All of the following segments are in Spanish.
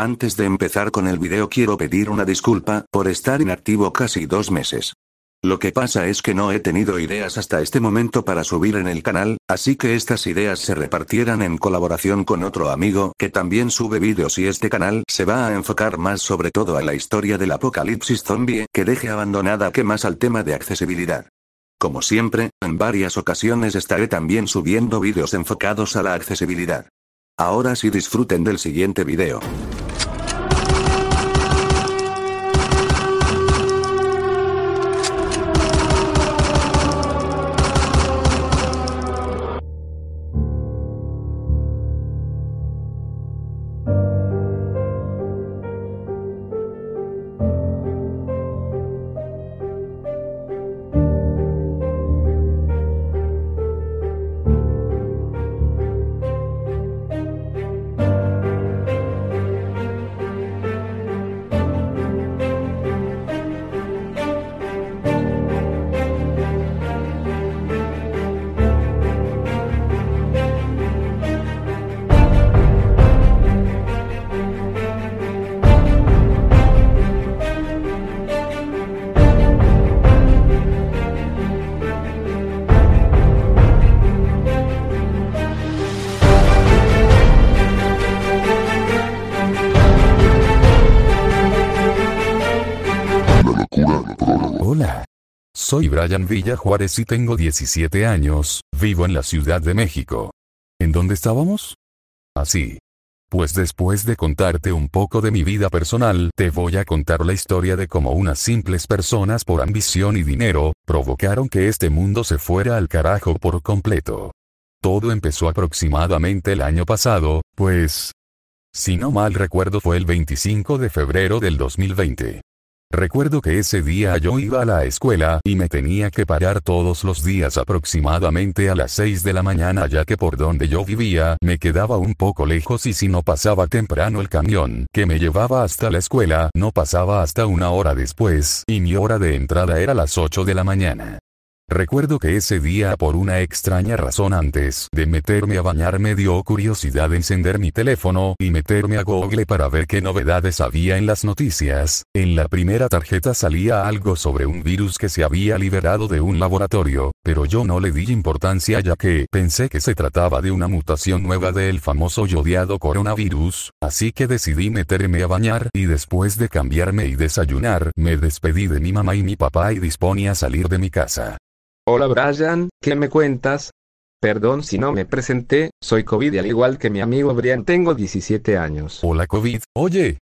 Antes de empezar con el video quiero pedir una disculpa por estar inactivo casi dos meses. Lo que pasa es que no he tenido ideas hasta este momento para subir en el canal, así que estas ideas se repartieran en colaboración con otro amigo que también sube vídeos y este canal se va a enfocar más sobre todo a la historia del apocalipsis zombie que deje abandonada que más al tema de accesibilidad. Como siempre, en varias ocasiones estaré también subiendo vídeos enfocados a la accesibilidad. Ahora sí disfruten del siguiente video. Hola. Soy Brian Villa Juárez y tengo 17 años, vivo en la Ciudad de México. ¿En dónde estábamos? Así. Pues después de contarte un poco de mi vida personal, te voy a contar la historia de cómo unas simples personas por ambición y dinero, provocaron que este mundo se fuera al carajo por completo. Todo empezó aproximadamente el año pasado, pues... Si no mal recuerdo fue el 25 de febrero del 2020. Recuerdo que ese día yo iba a la escuela y me tenía que parar todos los días aproximadamente a las 6 de la mañana ya que por donde yo vivía me quedaba un poco lejos y si no pasaba temprano el camión que me llevaba hasta la escuela no pasaba hasta una hora después y mi hora de entrada era las 8 de la mañana. Recuerdo que ese día por una extraña razón antes de meterme a bañar me dio curiosidad encender mi teléfono y meterme a Google para ver qué novedades había en las noticias. En la primera tarjeta salía algo sobre un virus que se había liberado de un laboratorio, pero yo no le di importancia ya que pensé que se trataba de una mutación nueva del famoso y odiado coronavirus, así que decidí meterme a bañar y después de cambiarme y desayunar me despedí de mi mamá y mi papá y disponía a salir de mi casa. Hola Brian, ¿qué me cuentas? Perdón si no me presenté, soy COVID y al igual que mi amigo Brian tengo 17 años. Hola COVID, oye.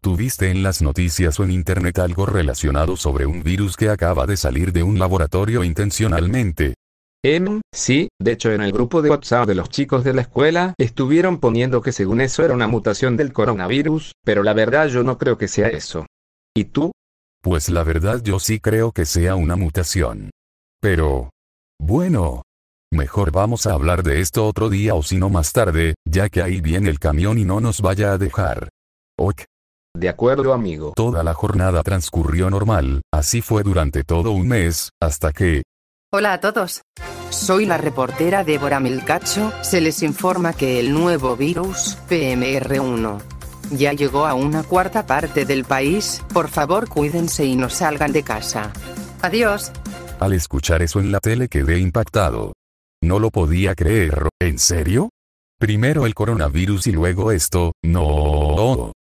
¿Tuviste en las noticias o en internet algo relacionado sobre un virus que acaba de salir de un laboratorio intencionalmente? Em, sí, de hecho en el grupo de WhatsApp de los chicos de la escuela estuvieron poniendo que según eso era una mutación del coronavirus, pero la verdad yo no creo que sea eso. ¿Y tú? Pues la verdad yo sí creo que sea una mutación. Pero... Bueno. Mejor vamos a hablar de esto otro día o si no más tarde, ya que ahí viene el camión y no nos vaya a dejar. Ok. De acuerdo amigo. Toda la jornada transcurrió normal, así fue durante todo un mes, hasta que... Hola a todos. Soy la reportera Débora Milcacho, se les informa que el nuevo virus, PMR1, ya llegó a una cuarta parte del país, por favor cuídense y no salgan de casa. Adiós. Al escuchar eso en la tele quedé impactado. No lo podía creer, ¿en serio? Primero el coronavirus y luego esto, no.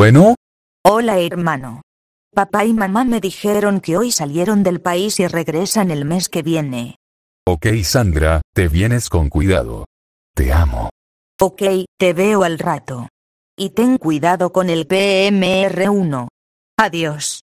Bueno, Hola hermano. Papá y mamá me dijeron que hoy salieron del país y regresan el mes que viene. ok Sandra, te vienes con cuidado. Te amo. Ok, te veo al rato. Y ten cuidado con el PMR1. Adiós.